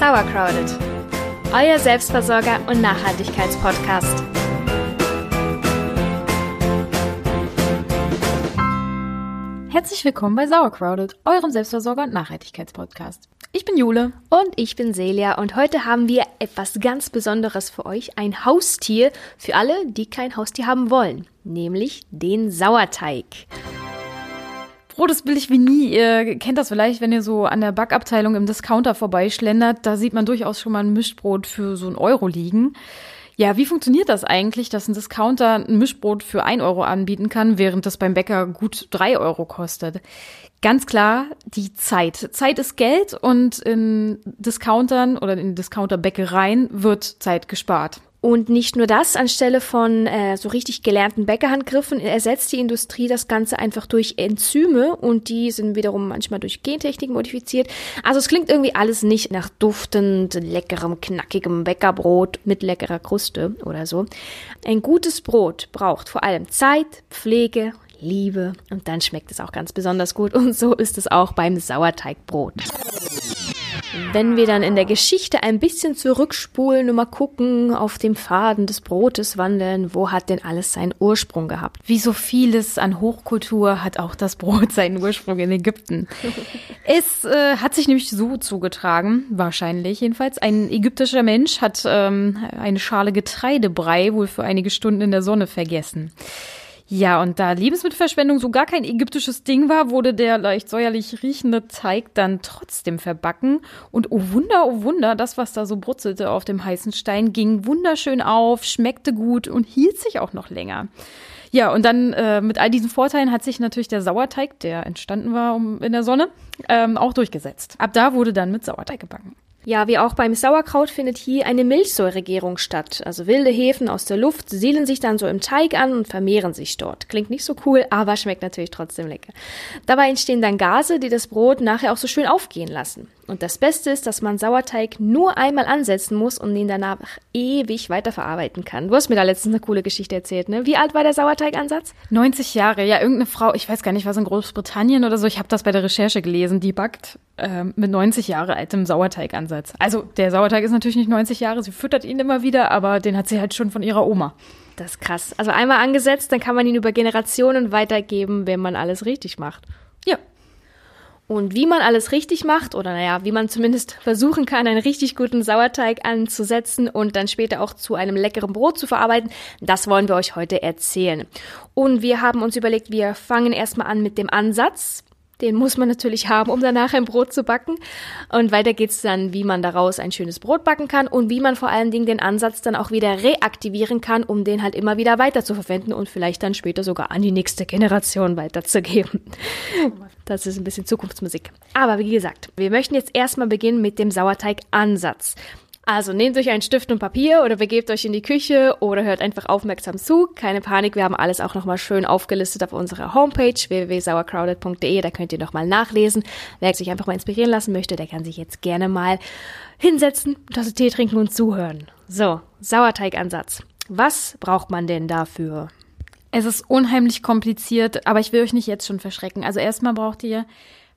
Sauercrowded, euer Selbstversorger und Nachhaltigkeitspodcast. Herzlich willkommen bei Sauercrowded, eurem Selbstversorger und Nachhaltigkeitspodcast. Ich bin Jule. Und ich bin Celia und heute haben wir etwas ganz Besonderes für euch. Ein Haustier für alle, die kein Haustier haben wollen. Nämlich den Sauerteig. Brot ist billig wie nie. Ihr kennt das vielleicht, wenn ihr so an der Backabteilung im Discounter vorbeischlendert. Da sieht man durchaus schon mal ein Mischbrot für so einen Euro liegen. Ja, wie funktioniert das eigentlich, dass ein Discounter ein Mischbrot für ein Euro anbieten kann, während das beim Bäcker gut drei Euro kostet? Ganz klar, die Zeit. Zeit ist Geld und in Discountern oder in Discounterbäckereien wird Zeit gespart. Und nicht nur das, anstelle von äh, so richtig gelernten Bäckerhandgriffen ersetzt die Industrie das Ganze einfach durch Enzyme und die sind wiederum manchmal durch Gentechnik modifiziert. Also es klingt irgendwie alles nicht nach duftend, leckerem, knackigem Bäckerbrot mit leckerer Kruste oder so. Ein gutes Brot braucht vor allem Zeit, Pflege, Liebe und dann schmeckt es auch ganz besonders gut und so ist es auch beim Sauerteigbrot. Wenn wir dann in der Geschichte ein bisschen zurückspulen und mal gucken, auf dem Faden des Brotes wandeln, wo hat denn alles seinen Ursprung gehabt? Wie so vieles an Hochkultur hat auch das Brot seinen Ursprung in Ägypten. es äh, hat sich nämlich so zugetragen, wahrscheinlich jedenfalls. Ein ägyptischer Mensch hat ähm, eine Schale Getreidebrei wohl für einige Stunden in der Sonne vergessen. Ja, und da Lebensmittelverschwendung so gar kein ägyptisches Ding war, wurde der leicht säuerlich riechende Teig dann trotzdem verbacken. Und oh Wunder, oh Wunder, das, was da so brutzelte auf dem heißen Stein, ging wunderschön auf, schmeckte gut und hielt sich auch noch länger. Ja, und dann äh, mit all diesen Vorteilen hat sich natürlich der Sauerteig, der entstanden war um, in der Sonne, ähm, auch durchgesetzt. Ab da wurde dann mit Sauerteig gebacken. Ja, wie auch beim Sauerkraut findet hier eine Milchsäuregärung statt. Also wilde Hefen aus der Luft siedeln sich dann so im Teig an und vermehren sich dort. Klingt nicht so cool, aber schmeckt natürlich trotzdem lecker. Dabei entstehen dann Gase, die das Brot nachher auch so schön aufgehen lassen. Und das Beste ist, dass man Sauerteig nur einmal ansetzen muss und ihn danach ewig weiterverarbeiten kann. Du hast mir da letztens eine coole Geschichte erzählt, ne? Wie alt war der Sauerteigansatz? 90 Jahre. Ja, irgendeine Frau, ich weiß gar nicht, was in Großbritannien oder so, ich habe das bei der Recherche gelesen, die backt äh, mit 90 Jahre altem Sauerteigansatz. Also der Sauerteig ist natürlich nicht 90 Jahre, sie füttert ihn immer wieder, aber den hat sie halt schon von ihrer Oma. Das ist krass. Also einmal angesetzt, dann kann man ihn über Generationen weitergeben, wenn man alles richtig macht. Ja, und wie man alles richtig macht, oder naja, wie man zumindest versuchen kann, einen richtig guten Sauerteig anzusetzen und dann später auch zu einem leckeren Brot zu verarbeiten, das wollen wir euch heute erzählen. Und wir haben uns überlegt, wir fangen erstmal an mit dem Ansatz. Den muss man natürlich haben, um danach ein Brot zu backen. Und weiter geht's dann, wie man daraus ein schönes Brot backen kann und wie man vor allen Dingen den Ansatz dann auch wieder reaktivieren kann, um den halt immer wieder weiter zu verwenden und vielleicht dann später sogar an die nächste Generation weiterzugeben. Das ist ein bisschen Zukunftsmusik. Aber wie gesagt, wir möchten jetzt erstmal beginnen mit dem Sauerteigansatz. Also nehmt euch einen Stift und Papier oder begebt euch in die Küche oder hört einfach aufmerksam zu. Keine Panik, wir haben alles auch nochmal schön aufgelistet auf unserer Homepage www.sauercrowded.de. Da könnt ihr nochmal nachlesen. Wer sich einfach mal inspirieren lassen möchte, der kann sich jetzt gerne mal hinsetzen, Tasse Tee trinken und zuhören. So, Sauerteigansatz. Was braucht man denn dafür? Es ist unheimlich kompliziert, aber ich will euch nicht jetzt schon verschrecken. Also erstmal braucht ihr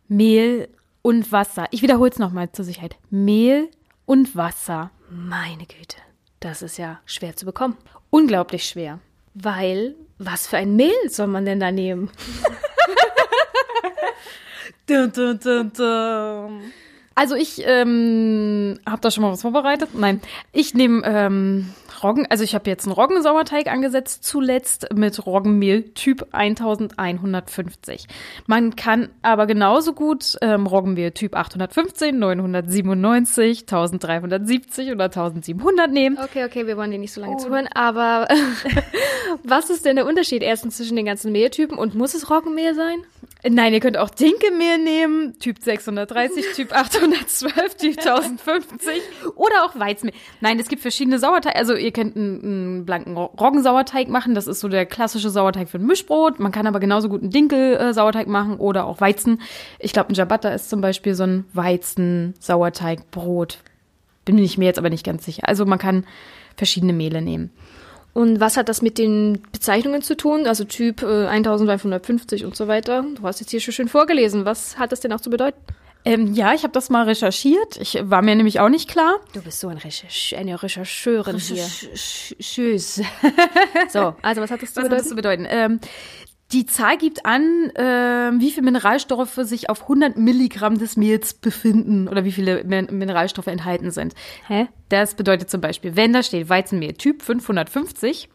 Mehl und Wasser. Ich wiederhole es nochmal zur Sicherheit. Mehl und Wasser. Meine Güte, das ist ja schwer zu bekommen. Unglaublich schwer. Weil, was für ein Mehl soll man denn da nehmen? dun, dun, dun, dun. Also ich ähm, habe da schon mal was vorbereitet. Nein, ich nehme ähm, Roggen, also ich habe jetzt einen Roggensauerteig angesetzt, zuletzt mit Roggenmehl Typ 1150. Man kann aber genauso gut ähm, Roggenmehl Typ 815, 997, 1370 oder 1700 nehmen. Okay, okay, wir wollen dir nicht so lange oh. zuhören, aber was ist denn der Unterschied erstens zwischen den ganzen Mehltypen und muss es Roggenmehl sein? Nein, ihr könnt auch Dinkelmehl nehmen, Typ 630, Typ 812, Typ 1050 oder auch Weizenmehl. Nein, es gibt verschiedene Sauerteige. Also ihr könnt einen, einen blanken Roggensauerteig machen. Das ist so der klassische Sauerteig für ein Mischbrot. Man kann aber genauso gut einen Dinkel-Sauerteig machen oder auch Weizen. Ich glaube, ein Ciabatta ist zum Beispiel so ein Weizen-Sauerteigbrot. Bin ich mir jetzt aber nicht ganz sicher. Also man kann verschiedene Mehle nehmen. Und was hat das mit den Bezeichnungen zu tun? Also Typ äh, 1550 und so weiter. Du hast jetzt hier schon schön vorgelesen. Was hat das denn auch zu bedeuten? Ähm, ja, ich habe das mal recherchiert. Ich war mir nämlich auch nicht klar. Du bist so ein Recherch eine Rechercheurin hier. Tschüss. So, also was hat das zu Was hat das bedeuten? zu bedeuten? Ähm, die Zahl gibt an, ähm, wie viele Mineralstoffe sich auf 100 Milligramm des Mehls befinden oder wie viele Min Mineralstoffe enthalten sind. Hä? Das bedeutet zum Beispiel, wenn da steht Weizenmehl Typ 550,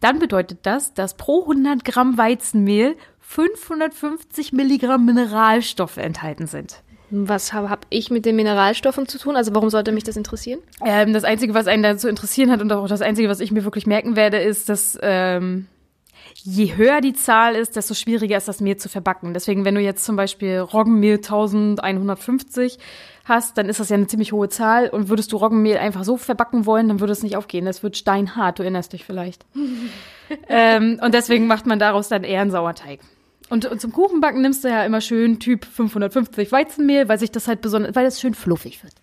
dann bedeutet das, dass pro 100 Gramm Weizenmehl 550 Milligramm Mineralstoffe enthalten sind. Was habe hab ich mit den Mineralstoffen zu tun? Also warum sollte mich das interessieren? Ähm, das Einzige, was einen dazu interessieren hat und auch das Einzige, was ich mir wirklich merken werde, ist, dass ähm, je höher die Zahl ist, desto schwieriger ist das Mehl zu verbacken. Deswegen, wenn du jetzt zum Beispiel Roggenmehl 1150 hast, dann ist das ja eine ziemlich hohe Zahl. Und würdest du Roggenmehl einfach so verbacken wollen, dann würde es nicht aufgehen. Das wird steinhart, du erinnerst dich vielleicht. ähm, und deswegen macht man daraus dann eher einen Sauerteig. Und, und zum Kuchenbacken nimmst du ja immer schön Typ 550 Weizenmehl, weil sich das halt besonders, weil das schön fluffig wird.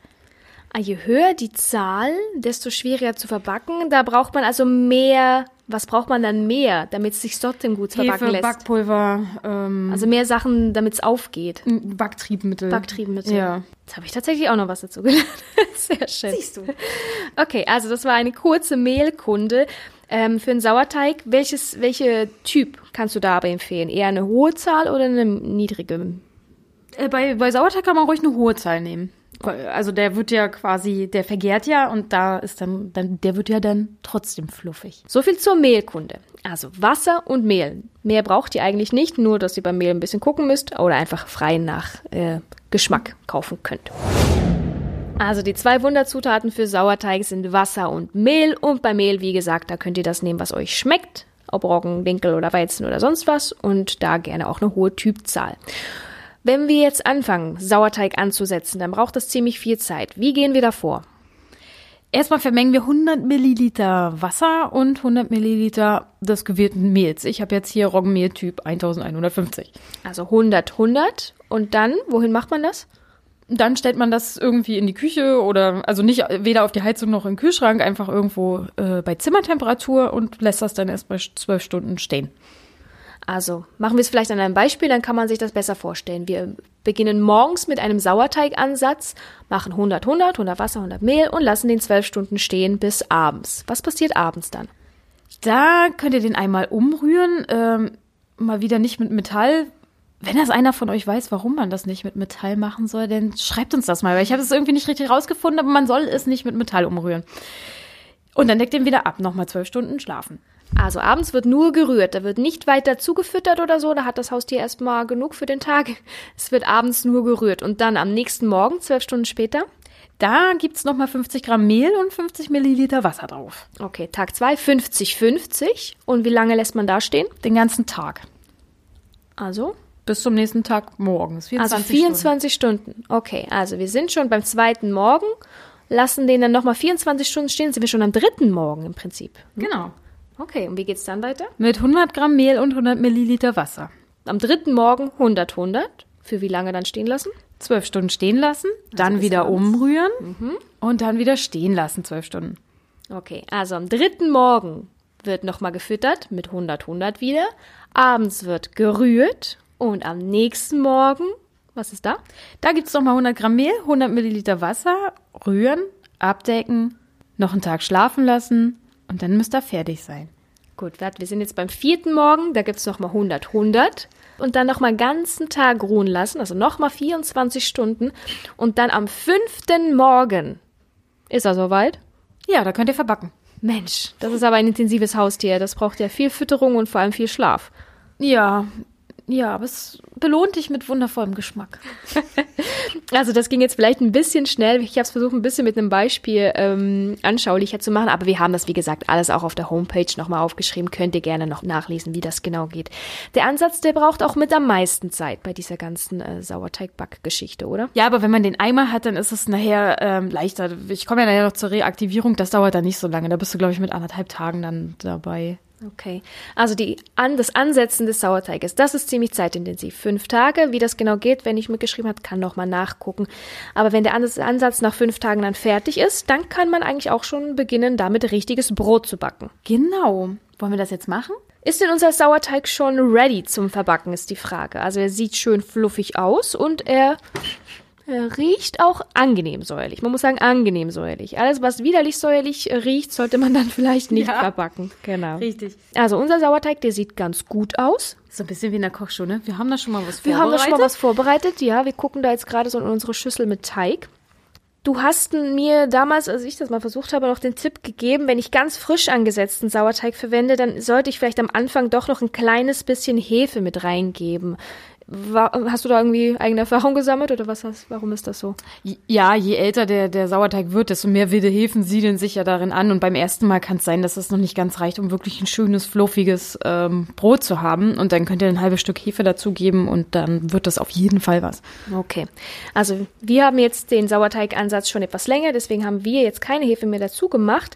Ah, je höher die Zahl, desto schwieriger zu verbacken. Da braucht man also mehr. Was braucht man dann mehr, damit es sich trotzdem gut verbacken Hefe, lässt? Backpulver, ähm, also mehr Sachen, damit es aufgeht. Backtriebmittel. Backtriebmittel. Ja. Jetzt habe ich tatsächlich auch noch was dazu gelernt. Sehr schön. Siehst du. Okay, also das war eine kurze Mehlkunde ähm, für einen Sauerteig. Welches, welche Typ kannst du da aber empfehlen? Eher eine hohe Zahl oder eine niedrige? Äh, bei, bei Sauerteig kann man ruhig eine hohe Zahl nehmen. Also der wird ja quasi, der vergärt ja und da ist dann, dann der wird ja dann trotzdem fluffig. So viel zur Mehlkunde. Also Wasser und Mehl. Mehr braucht ihr eigentlich nicht, nur dass ihr beim Mehl ein bisschen gucken müsst oder einfach frei nach äh, Geschmack kaufen könnt. Also die zwei Wunderzutaten für Sauerteig sind Wasser und Mehl. Und bei Mehl, wie gesagt, da könnt ihr das nehmen, was euch schmeckt. Ob Roggen, Dinkel oder Weizen oder sonst was. Und da gerne auch eine hohe Typzahl. Wenn wir jetzt anfangen, Sauerteig anzusetzen, dann braucht das ziemlich viel Zeit. Wie gehen wir da vor? Erstmal vermengen wir 100 Milliliter Wasser und 100 Milliliter des gewählten Mehls. Ich habe jetzt hier Roggenmehl Typ 1150. Also 100, 100. Und dann, wohin macht man das? Dann stellt man das irgendwie in die Küche oder also nicht weder auf die Heizung noch im Kühlschrank, einfach irgendwo äh, bei Zimmertemperatur und lässt das dann erst bei zwölf Stunden stehen. Also machen wir es vielleicht an einem Beispiel, dann kann man sich das besser vorstellen. Wir beginnen morgens mit einem Sauerteigansatz, machen 100, 100, 100 Wasser, 100 Mehl und lassen den zwölf Stunden stehen bis abends. Was passiert abends dann? Da könnt ihr den einmal umrühren, ähm, mal wieder nicht mit Metall. Wenn das einer von euch weiß, warum man das nicht mit Metall machen soll, dann schreibt uns das mal, weil ich habe es irgendwie nicht richtig rausgefunden, aber man soll es nicht mit Metall umrühren. Und dann deckt den wieder ab, nochmal zwölf Stunden schlafen. Also abends wird nur gerührt, da wird nicht weiter zugefüttert oder so, da hat das Haustier erstmal genug für den Tag. Es wird abends nur gerührt und dann am nächsten Morgen, zwölf Stunden später, Da gibt's noch nochmal 50 Gramm Mehl und 50 Milliliter Wasser drauf. okay, Tag zwei 50, 50 und wie lange lässt man da stehen? Den ganzen Tag. Also Bis zum nächsten Tag morgens. 24 Also 24 Stunden. Okay, also wir sind schon beim zweiten Morgen, lassen den dann nochmal 24 Stunden stehen, sind wir schon am dritten Morgen im Prinzip. Stunden. Genau. Okay, und wie geht's dann weiter? Mit 100 Gramm Mehl und 100 Milliliter Wasser. Am dritten Morgen 100, 100. Für wie lange dann stehen lassen? Zwölf Stunden stehen lassen, dann bis wieder abends. umrühren und dann wieder stehen lassen, zwölf Stunden. Okay, also am dritten Morgen wird nochmal gefüttert mit 100, 100 wieder. Abends wird gerührt und am nächsten Morgen, was ist da? Da gibt's noch nochmal 100 Gramm Mehl, 100 Milliliter Wasser, rühren, abdecken, noch einen Tag schlafen lassen und dann müsst ihr fertig sein. Gut, wir sind jetzt beim vierten Morgen, da gibt's noch nochmal 100, 100. Und dann nochmal ganzen Tag ruhen lassen, also nochmal 24 Stunden. Und dann am fünften Morgen ist er soweit. Ja, da könnt ihr verbacken. Mensch, das ist aber ein intensives Haustier. Das braucht ja viel Fütterung und vor allem viel Schlaf. Ja, ja, aber es belohnt dich mit wundervollem Geschmack. Also das ging jetzt vielleicht ein bisschen schnell. Ich habe es versucht, ein bisschen mit einem Beispiel ähm, anschaulicher zu machen, aber wir haben das, wie gesagt, alles auch auf der Homepage nochmal aufgeschrieben. Könnt ihr gerne noch nachlesen, wie das genau geht. Der Ansatz, der braucht auch mit am meisten Zeit bei dieser ganzen äh, Sauerteigback-Geschichte, oder? Ja, aber wenn man den einmal hat, dann ist es nachher ähm, leichter. Ich komme ja nachher noch zur Reaktivierung, das dauert dann nicht so lange. Da bist du, glaube ich, mit anderthalb Tagen dann dabei. Okay. Also die, an, das Ansetzen des Sauerteiges, das ist ziemlich zeitintensiv. Fünf Tage, wie das genau geht, wenn ich mitgeschrieben habe, kann noch mal nachgucken. Aber wenn der Ans- Ansatz nach fünf Tagen dann fertig ist, dann kann man eigentlich auch schon beginnen, damit richtiges Brot zu backen. Genau. Wollen wir das jetzt machen? Ist denn unser Sauerteig schon ready zum Verbacken, ist die Frage. Also er sieht schön fluffig aus und er, riecht auch angenehm säuerlich. Man muss sagen, angenehm säuerlich. Alles, was widerlich säuerlich äh, riecht, sollte man dann vielleicht nicht Ja. verbacken. Genau. Richtig. Also unser Sauerteig, der sieht ganz gut aus. So ein bisschen wie in der Kochshow, ne? Wir haben da schon mal was Wir haben da schon mal vorbereitet. was vorbereitet. Ja, wir gucken da jetzt gerade so in unsere Schüssel mit Teig. Du hast mir damals, als ich das mal versucht habe, noch den Tipp gegeben, wenn ich ganz frisch angesetzten Sauerteig verwende, dann sollte ich vielleicht am Anfang doch noch ein kleines bisschen Hefe mit reingeben. Wa- Hast du da irgendwie eigene Erfahrung gesammelt oder was hast, warum ist das so? Ja, je älter der, der Sauerteig wird, desto mehr wilde Hefen siedeln sich ja darin an. Und beim ersten Mal kann es sein, dass es noch nicht ganz reicht, um wirklich ein schönes, fluffiges ähm, Brot zu haben. Und dann könnt ihr ein halbes Stück Hefe dazugeben und dann wird das auf jeden Fall was. Okay. Also wir haben jetzt den Sauerteigansatz schon etwas länger, deswegen haben wir jetzt keine Hefe mehr dazu gemacht.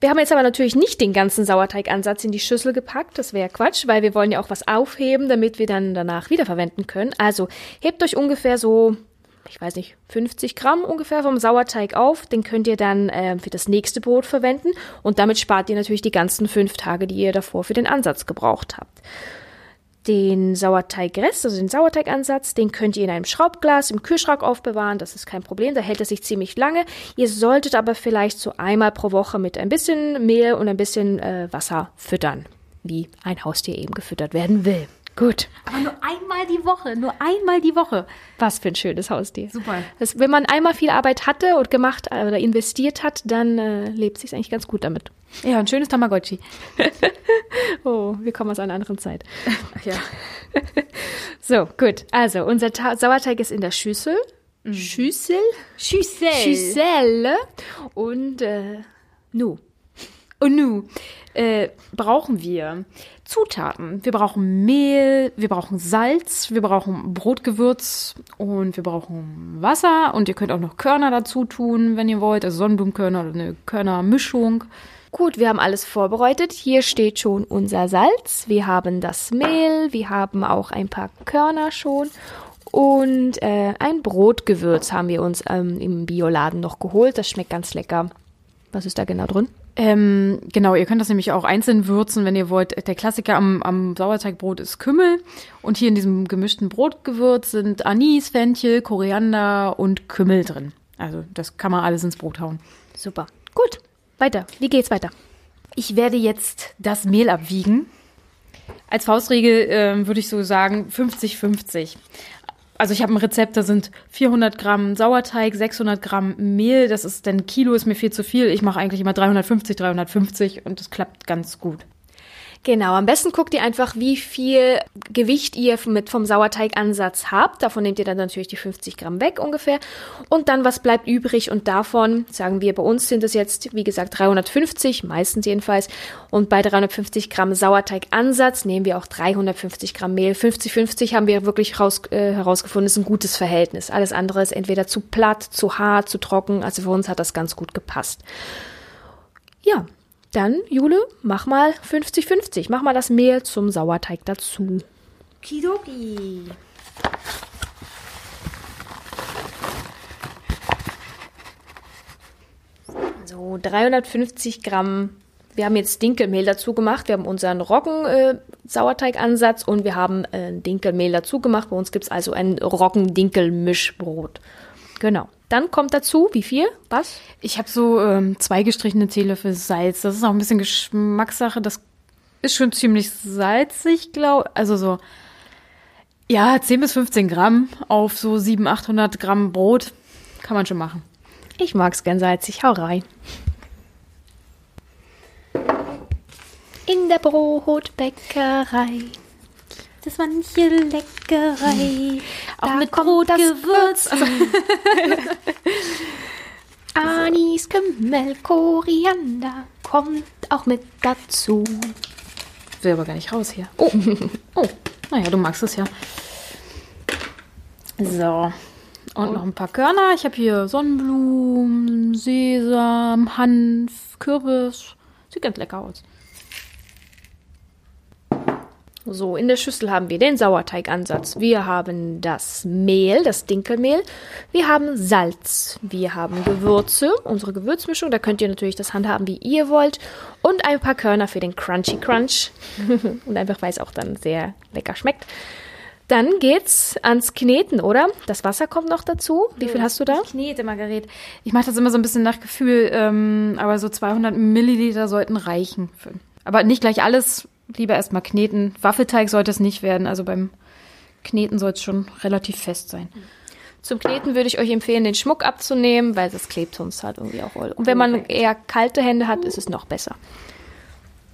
Wir haben jetzt aber natürlich nicht den ganzen Sauerteigansatz in die Schüssel gepackt, das wäre Quatsch, weil wir wollen ja auch was aufheben, damit wir dann danach wiederverwenden können. Also hebt euch ungefähr so, ich weiß nicht, 50 Gramm ungefähr vom Sauerteig auf, den könnt ihr dann ähm, für das nächste Brot verwenden und damit spart ihr natürlich die ganzen fünf Tage, die ihr davor für den Ansatz gebraucht habt. Den Sauerteigrest, also den Sauerteigansatz, den könnt ihr in einem Schraubglas im Kühlschrank aufbewahren. Das ist kein Problem, da hält er sich ziemlich lange. Ihr solltet aber vielleicht so einmal pro Woche mit ein bisschen Mehl und ein bisschen äh, Wasser füttern, wie ein Haustier eben gefüttert werden will. Gut. Aber nur einmal die Woche, nur einmal die Woche. Was für ein schönes Haustier. Super. Das, wenn man einmal viel Arbeit hatte und gemacht äh, oder investiert hat, dann äh, lebt sich eigentlich ganz gut damit. Ja, ein schönes Tamagotchi. Oh, wir kommen aus einer anderen Zeit. Ach ja. So, gut. Also, unser Ta Sauerteig ist in der Schüssel. Schüssel? Schüssel. Schüssel. Und, äh, nu. Und nu äh, brauchen wir Zutaten. Wir brauchen Mehl, wir brauchen Salz, wir brauchen Brotgewürz und wir brauchen Wasser. Und ihr könnt auch noch Körner dazu tun, wenn ihr wollt. Also Sonnenblumenkörner oder eine Körnermischung. Gut, wir haben alles vorbereitet. Hier steht schon unser Salz. Wir haben das Mehl. Wir haben auch ein paar Körner schon. Und äh, ein Brotgewürz haben wir uns ähm, im Bioladen noch geholt. Das schmeckt ganz lecker. Was ist da genau drin? Ähm, genau, ihr könnt das nämlich auch einzeln würzen, wenn ihr wollt. Der Klassiker am, am Sauerteigbrot ist Kümmel. Und hier in diesem gemischten Brotgewürz sind Anis, Fenchel, Koriander und Kümmel drin. Also das kann man alles ins Brot hauen. Super. Gut. Weiter. Wie geht's weiter? Ich werde jetzt das Mehl abwiegen. Als Faustregel ähm, würde ich so sagen 50-50. Also ich habe ein Rezept, da sind 400 Gramm Sauerteig, 600 Gramm Mehl. Das ist, denn Kilo ist mir viel zu viel. Ich mache eigentlich immer 350, 350 und das klappt ganz gut. Genau, am besten guckt ihr einfach, wie viel Gewicht ihr mit vom Sauerteigansatz habt. Davon nehmt ihr dann natürlich die 50 Gramm weg ungefähr. Und dann, was bleibt übrig? Und davon, sagen wir, bei uns sind es jetzt, wie gesagt, 350, meistens jedenfalls. Und bei 350 Gramm Sauerteigansatz nehmen wir auch 350 Gramm Mehl. 50-50 haben wir wirklich raus, äh, herausgefunden, ist ein gutes Verhältnis. Alles andere ist entweder zu platt, zu hart, zu trocken. Also für uns hat das ganz gut gepasst. Dann, Jule, mach mal 50-50. Mach mal das Mehl zum Sauerteig dazu. Kidoki. So, 350 Gramm. Wir haben jetzt Dinkelmehl dazu gemacht. Wir haben unseren Roggen-Sauerteigansatz und wir haben äh, Dinkelmehl dazu gemacht. Bei uns gibt es also ein Roggen-Dinkel-Mischbrot. Genau. Dann kommt dazu, wie viel? Was? Ich habe so ähm, zwei gestrichene Teelöffel Salz. Das ist auch ein bisschen Geschmackssache. Das ist schon ziemlich salzig, glaube Also so, ja, 10 bis 15 Gramm auf so 700, 800 Gramm Brot. Kann man schon machen. Ich mag's gern salzig. Hau rein. In der Brotbäckerei. Das manche Leckerei. Auch Da mit Brotgewürz. Also, Anis, Kümmel, Koriander kommt auch mit dazu. will aber gar nicht raus hier. Oh, oh. Naja, du magst es ja. So. Und noch ein paar Körner. Ich habe hier Sonnenblumen, Sesam, Hanf, Kürbis. Sieht ganz lecker aus. So, in der Schüssel haben wir den Sauerteigansatz. Wir haben das Mehl, das Dinkelmehl. Wir haben Salz. Wir haben Gewürze, unsere Gewürzmischung. Da könnt ihr natürlich das handhaben, wie ihr wollt. Und ein paar Körner für den Crunchy Crunch. Und einfach, weil es auch dann sehr lecker schmeckt. Dann geht's ans Kneten, oder? Das Wasser kommt noch dazu. Wie viel hast du da? Ich knete, Margaret. Ich mache das immer so ein bisschen nach Gefühl, ähm, aber so 200 Milliliter sollten reichen. Für, aber nicht gleich alles, lieber erstmal kneten. Waffelteig sollte es nicht werden, also beim Kneten soll es schon relativ fest sein. Zum Kneten würde ich euch empfehlen, den Schmuck abzunehmen, weil das klebt sonst halt irgendwie auch. Und wenn man eher kalte Hände hat, ist es noch besser.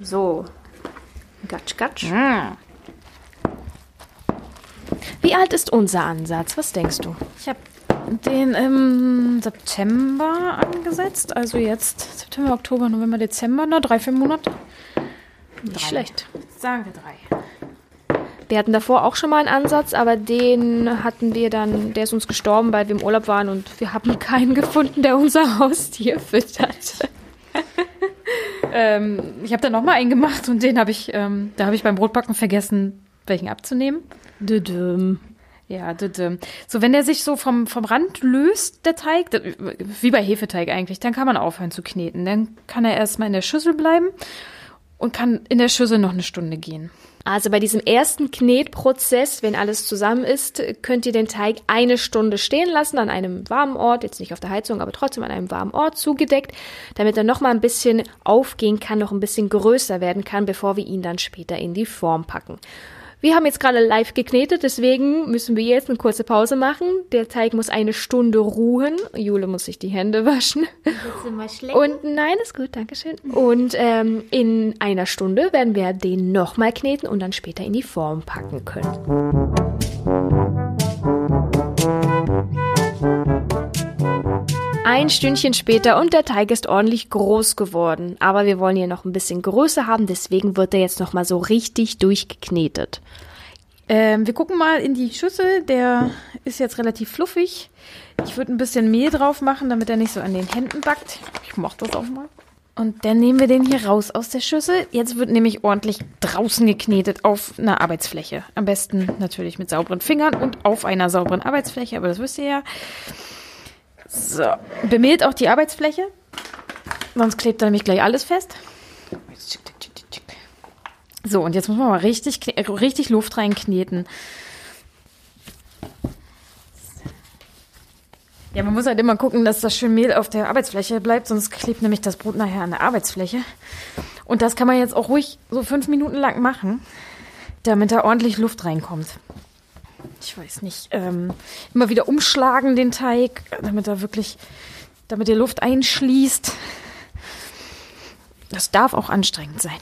So. Gatsch, gatsch. Ah. Wie alt ist unser Ansatz? Was denkst du? Ich habe den im September angesetzt, also jetzt September, Oktober, November, Dezember, na drei, vier Monate. Nicht Drei. schlecht. Sagen wir drei. Wir hatten davor auch schon mal einen Ansatz, aber den hatten wir dann, der ist uns gestorben, weil wir im Urlaub waren und wir haben keinen gefunden, der unser Haustier füttert. Ähm, ich habe da noch mal einen gemacht und den habe ich, ähm, da habe ich beim Brotbacken vergessen, welchen abzunehmen. Düdüm. Ja, düdüm. so wenn der sich so vom, vom Rand löst, der Teig, wie bei Hefeteig eigentlich, dann kann man aufhören zu kneten. Dann kann er erstmal in der Schüssel bleiben und kann in der Schüssel noch eine Stunde gehen. Also bei diesem ersten Knetprozess, wenn alles zusammen ist, könnt ihr den Teig eine Stunde stehen lassen an einem warmen Ort, jetzt nicht auf der Heizung, aber trotzdem an einem warmen Ort zugedeckt, damit er noch mal ein bisschen aufgehen kann, noch ein bisschen größer werden kann, bevor wir ihn dann später in die Form packen. Wir haben jetzt gerade live geknetet, deswegen müssen wir jetzt eine kurze Pause machen. Der Teig muss eine Stunde ruhen. Jule muss sich die Hände waschen. Und nein, ist gut, Dankeschön. Und ähm, in einer Stunde werden wir den nochmal kneten und dann später in die Form packen können. Ein Stündchen später und der Teig ist ordentlich groß geworden. Aber wir wollen ihn noch ein bisschen größer haben, deswegen wird er jetzt nochmal so richtig durchgeknetet. Ähm, wir gucken mal in die Schüssel. Der ist jetzt relativ fluffig. Ich würde ein bisschen Mehl drauf machen, damit er nicht so an den Händen backt. Ich mach das auch mal. Und dann nehmen wir den hier raus aus der Schüssel. Jetzt wird nämlich ordentlich draußen geknetet auf einer Arbeitsfläche. Am besten natürlich mit sauberen Fingern und auf einer sauberen Arbeitsfläche, aber das wisst ihr ja. So, bemehlt auch die Arbeitsfläche. Sonst klebt da nämlich gleich alles fest. So, und jetzt muss man mal richtig, richtig Luft reinkneten. Ja, man muss halt immer gucken, dass das schön Mehl auf der Arbeitsfläche bleibt, sonst klebt nämlich das Brot nachher an der Arbeitsfläche. Und das kann man jetzt auch ruhig so fünf Minuten lang machen, damit da ordentlich Luft reinkommt. Ich weiß nicht, ähm, immer wieder umschlagen den Teig, damit er wirklich, damit die Luft einschließt. Das darf auch anstrengend sein.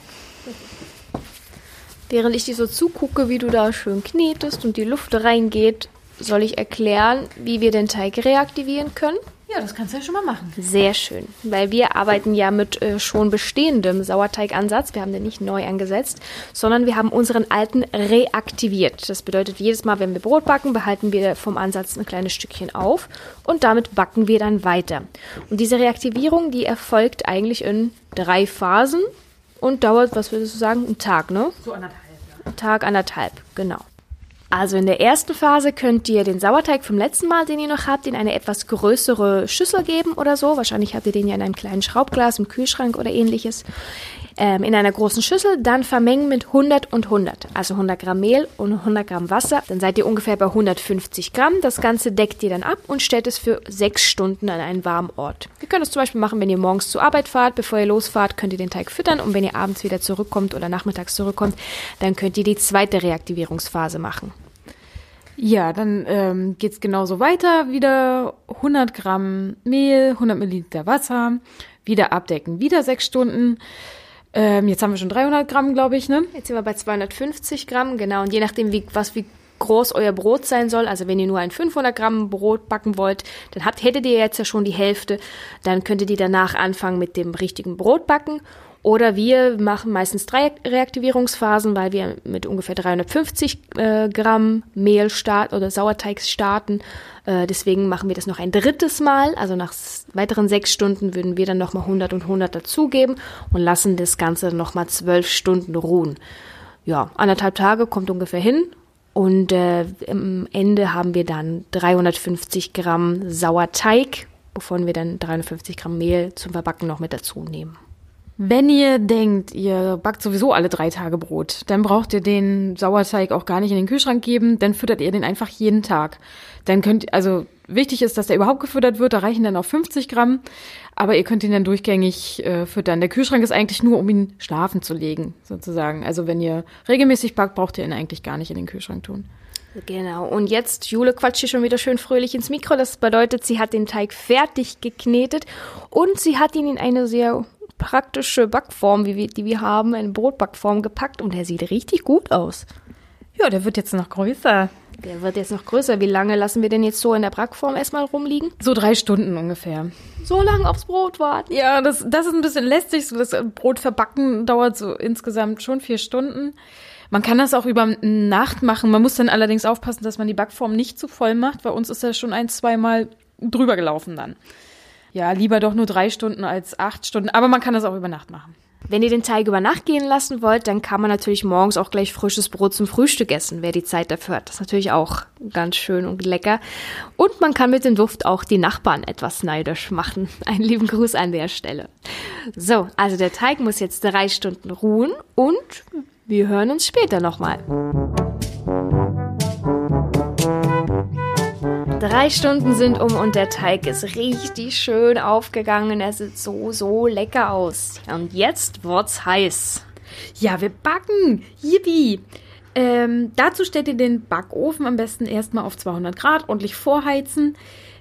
Während ich dir so zugucke, wie du da schön knetest und die Luft reingeht, soll ich erklären, wie wir den Teig reaktivieren können. Ja, das kannst du ja schon mal machen. Sehr schön, weil wir arbeiten ja mit äh, schon bestehendem Sauerteigansatz. Wir haben den nicht neu angesetzt, sondern wir haben unseren alten reaktiviert. Das bedeutet, jedes Mal, wenn wir Brot backen, behalten wir vom Ansatz ein kleines Stückchen auf und damit backen wir dann weiter. Und diese Reaktivierung, die erfolgt eigentlich in drei Phasen und dauert, was würdest du sagen, einen Tag, ne? So anderthalb, ja. Tag, anderthalb, genau. Also in der ersten Phase könnt ihr den Sauerteig vom letzten Mal, den ihr noch habt, in eine etwas größere Schüssel geben oder so. Wahrscheinlich habt ihr den ja in einem kleinen Schraubglas im Kühlschrank oder ähnliches. Ähm, in einer großen Schüssel, dann vermengen mit 100 und 100. Also 100 Gramm Mehl und 100 Gramm Wasser. Dann seid ihr ungefähr bei 150 Gramm. Das Ganze deckt ihr dann ab und stellt es für sechs Stunden an einen warmen Ort. Ihr könnt es zum Beispiel machen, wenn ihr morgens zur Arbeit fahrt. Bevor ihr losfahrt, könnt ihr den Teig füttern. Und wenn ihr abends wieder zurückkommt oder nachmittags zurückkommt, dann könnt ihr die zweite Reaktivierungsphase machen. Ja, dann ähm, geht's genauso weiter. Wieder 100 Gramm Mehl, 100 Milliliter Wasser, wieder abdecken, wieder sechs Stunden. Ähm, jetzt haben wir schon 300 Gramm, glaube ich, ne? Jetzt sind wir bei 250 Gramm, genau. Und je nachdem, wie, was, wie groß euer Brot sein soll, also wenn ihr nur ein 500 Gramm Brot backen wollt, dann habt, hättet ihr jetzt ja schon die Hälfte. Dann könntet ihr danach anfangen mit dem richtigen Brot backen. Oder wir machen meistens drei Reaktivierungsphasen, weil wir mit ungefähr 350 äh, Gramm Mehl starten oder Sauerteig starten. Äh, deswegen machen wir das noch ein drittes Mal. Also nach weiteren sechs Stunden würden wir dann nochmal 100 und 100 dazugeben und lassen das Ganze nochmal zwölf Stunden ruhen. Ja, anderthalb Tage kommt ungefähr hin. Und äh, am Ende haben wir dann 350 Gramm Sauerteig, wovon wir dann 350 Gramm Mehl zum Verbacken noch mit dazu nehmen. Wenn ihr denkt, ihr backt sowieso alle drei Tage Brot, dann braucht ihr den Sauerteig auch gar nicht in den Kühlschrank geben, dann füttert ihr den einfach jeden Tag. Dann könnt, also wichtig ist, dass der überhaupt gefüttert wird, da reichen dann auch 50 Gramm, aber ihr könnt ihn dann durchgängig äh, füttern. Der Kühlschrank ist eigentlich nur, um ihn schlafen zu legen, sozusagen. Also wenn ihr regelmäßig backt, braucht ihr ihn eigentlich gar nicht in den Kühlschrank tun. Genau. Und jetzt, Jule quatscht hier schon wieder schön fröhlich ins Mikro. Das bedeutet, sie hat den Teig fertig geknetet und sie hat ihn in eine sehr praktische Backform, wie wir, die wir haben, eine Brotbackform gepackt und der sieht richtig gut aus. Ja, der wird jetzt noch größer. Der wird jetzt noch größer. Wie lange lassen wir denn jetzt so in der Backform erstmal rumliegen? So drei Stunden ungefähr. So lange aufs Brot warten. Ja, das, das ist ein bisschen lästig. So das Brot verbacken dauert so insgesamt schon vier Stunden. Man kann das auch über Nacht machen. Man muss dann allerdings aufpassen, dass man die Backform nicht zu voll macht. Bei uns ist er schon ein, zweimal drüber gelaufen dann. Ja, lieber doch nur drei Stunden als acht Stunden. Aber man kann das auch über Nacht machen. Wenn ihr den Teig über Nacht gehen lassen wollt, dann kann man natürlich morgens auch gleich frisches Brot zum Frühstück essen, wer die Zeit dafür hat. Das ist natürlich auch ganz schön und lecker. Und man kann mit dem Duft auch die Nachbarn etwas neidisch machen. Einen lieben Gruß an der Stelle. So, also der Teig muss jetzt drei Stunden ruhen und wir hören uns später nochmal. Drei Stunden sind um und der Teig ist richtig schön aufgegangen. Er sieht so, so lecker aus. Und jetzt wird's heiß. Ja, wir backen. Yippie. Ähm, dazu stellt ihr den Backofen am besten erstmal auf 200 Grad ordentlich vorheizen.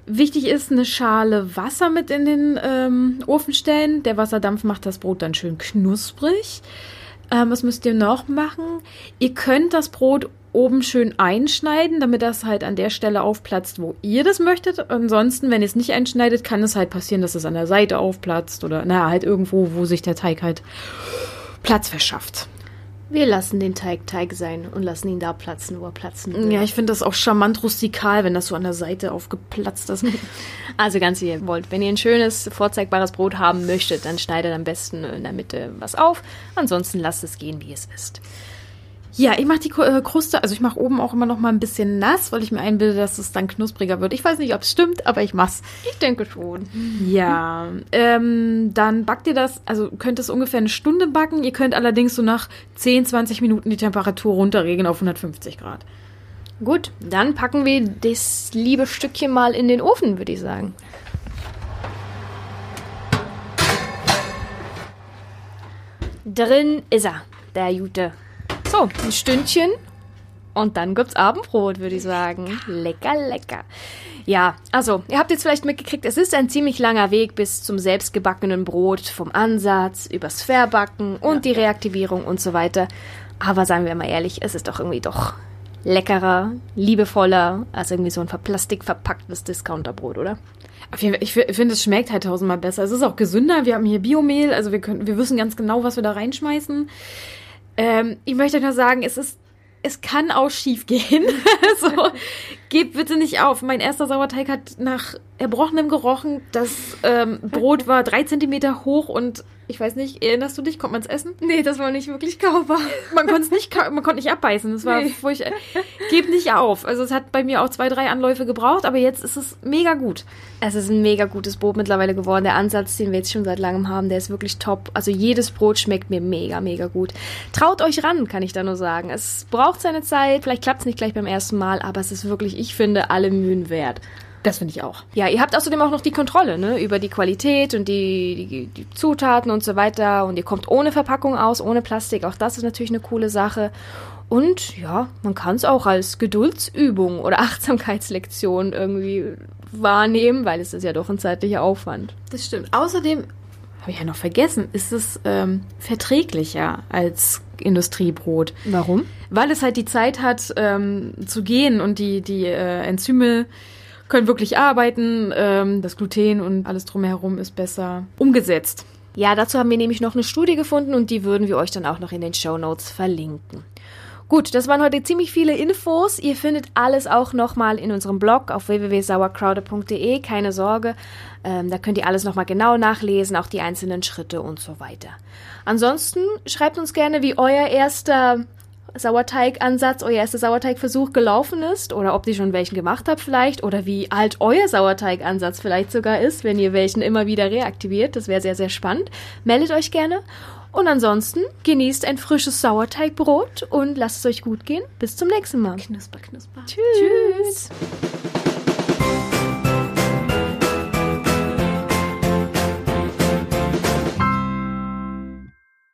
Wichtig ist, eine Schale Wasser mit in den ähm, Ofen stellen. Der Wasserdampf macht das Brot dann schön knusprig. Ähm, was müsst ihr noch machen? Ihr könnt das Brot oben schön einschneiden, damit das halt an der Stelle aufplatzt, wo ihr das möchtet. Ansonsten, wenn ihr es nicht einschneidet, kann es halt passieren, dass es an der Seite aufplatzt oder naja, halt irgendwo, wo sich der Teig halt Platz verschafft. Wir lassen den Teig Teig sein und lassen ihn da platzen, wo er platzen will. Ja, ich finde das auch charmant rustikal, wenn das so an der Seite aufgeplatzt ist. Also ganz wie ihr wollt. Wenn ihr ein schönes, vorzeigbares Brot haben möchtet, dann schneidet am besten in der Mitte was auf. Ansonsten lasst es gehen, wie es ist. Ja, ich mache die äh, Kruste, also ich mache oben auch immer noch mal ein bisschen nass, weil ich mir einbilde, dass es dann knuspriger wird. Ich weiß nicht, ob es stimmt, aber ich mach's. Ich denke schon. Ja, ähm, dann backt ihr das, also könnt es ungefähr eine Stunde backen. Ihr könnt allerdings so nach 10, 20 Minuten die Temperatur runterregeln auf 150 Grad. Gut, dann packen wir das liebe Stückchen mal in den Ofen, würde ich sagen. Drin ist er, der Jute. So, ein Stündchen und dann gibt's Abendbrot, würde ich sagen. Lecker, lecker. Ja, also, ihr habt jetzt vielleicht mitgekriegt, es ist ein ziemlich langer Weg bis zum selbstgebackenen Brot, vom Ansatz, übers Verbacken und ja. die Reaktivierung und so weiter. Aber sagen wir mal ehrlich, es ist doch irgendwie doch leckerer, liebevoller als irgendwie so ein Plastik verpacktes Discounterbrot, oder? Ich finde, es schmeckt halt tausendmal besser. Es ist auch gesünder. Wir haben hier Biomehl, also wir können, wir wissen ganz genau, was wir da reinschmeißen. Ähm, ich möchte nur sagen, es ist, es kann auch schief gehen. so, gebt bitte nicht auf. Mein erster Sauerteig hat nach Erbrochenem gerochen. Das ähm, Brot war drei Zentimeter hoch und ich weiß nicht, erinnerst du dich? Kommt man es essen? Nee, das war nicht wirklich kaufbar. Man konnte es nicht, man konnte nicht abbeißen. Das war nee. furchtbar. Gebt nicht auf. Also es hat bei mir auch zwei, drei Anläufe gebraucht, aber jetzt ist es mega gut. Es ist ein mega gutes Brot mittlerweile geworden. Der Ansatz, den wir jetzt schon seit langem haben, der ist wirklich top. Also jedes Brot schmeckt mir mega, mega gut. Traut euch ran, kann ich da nur sagen. Es braucht seine Zeit. Vielleicht klappt es nicht gleich beim ersten Mal, aber es ist wirklich, ich finde, alle Mühen wert. Das finde ich auch. Ja, ihr habt außerdem auch noch die Kontrolle, ne, über die Qualität und die, die, die Zutaten und so weiter. Und ihr kommt ohne Verpackung aus, ohne Plastik. Auch das ist natürlich eine coole Sache. Und ja, man kann es auch als Geduldsübung oder Achtsamkeitslektion irgendwie wahrnehmen, weil es ist ja doch ein zeitlicher Aufwand. Das stimmt. Außerdem, habe ich ja noch vergessen, ist es ähm, verträglicher als Industriebrot. Warum? Weil es halt die Zeit hat ähm, zu gehen und die, die äh, Enzyme können wirklich arbeiten. Ähm, das Gluten und alles drumherum ist besser umgesetzt. Ja, dazu haben wir nämlich noch eine Studie gefunden und die würden wir euch dann auch noch in den Show Notes verlinken. Gut, das waren heute ziemlich viele Infos. Ihr findet alles auch nochmal in unserem Blog auf www.sauerkraude.de. Keine Sorge, ähm, da könnt ihr alles nochmal genau nachlesen, auch die einzelnen Schritte und so weiter. Ansonsten schreibt uns gerne, wie euer erster Sauerteigansatz, euer erster Sauerteigversuch gelaufen ist oder ob ihr schon welchen gemacht habt vielleicht oder wie alt euer Sauerteigansatz vielleicht sogar ist, wenn ihr welchen immer wieder reaktiviert. Das wäre sehr, sehr spannend. Meldet euch gerne. Und ansonsten genießt ein frisches Sauerteigbrot und lasst es euch gut gehen. Bis zum nächsten Mal. Knusper, knusper. Tschüss. Tschüss.